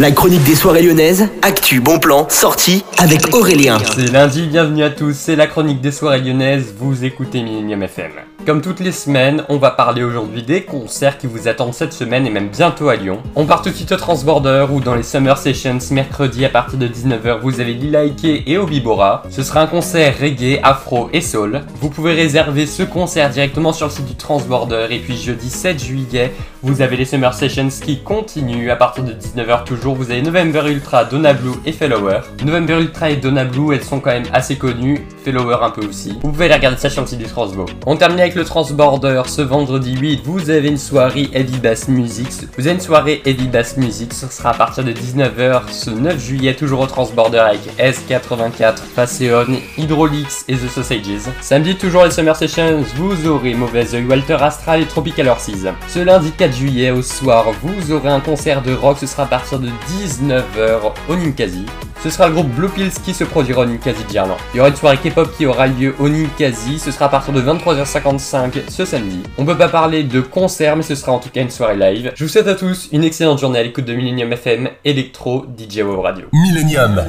La chronique des soirées lyonnaises, actu, bon plan, sortie avec Aurélien. C'est lundi, bienvenue à tous, c'est la chronique des soirées lyonnaises, vous écoutez Millennium FM. Comme toutes les semaines, on va parler aujourd'hui des concerts qui vous attendent cette semaine et même bientôt à Lyon. On part tout de suite au Transborder où dans les Summer Sessions, mercredi à partir de 19h, vous avez Lila Ike et Obibora. Ce sera un concert reggae, afro et soul. Vous pouvez réserver ce concert directement sur le site du Transborder et puis jeudi 7 juillet, vous avez les Summer Sessions qui continuent à partir de 19h toujours. Vous avez November Ultra, Donna Blue et Fellower. November Ultra et Donna Blue, elles sont quand même assez connues. Fellower un peu aussi. Vous pouvez regarder ça sur du Transbo. On termine avec le Transborder ce vendredi 8. Vous avez une soirée Heavy Bass Music. Vous avez une soirée Heavy Bass Music. Ce sera à partir de 19h ce 9 juillet, toujours au Transborder avec S84, Faceon, Hydraulics et The Sausages. Samedi, toujours les Summer Sessions. Vous aurez Mauvaise Walter Astral et Tropical Horses. Ce lundi 4 juillet au soir, vous aurez un concert de rock. Ce sera à partir de 19h au Ninkasi. Ce sera le groupe Blue Pills qui se produira au Ninkasi de Gerland. Il y aura une soirée K-pop qui aura lieu au Ninkasi. Ce sera à partir de 23h55 ce samedi. On peut pas parler de concert, mais ce sera en tout cas une soirée live. Je vous souhaite à tous une excellente journée à l'écoute de Millennium FM, Electro, DJ Radio. Millennium.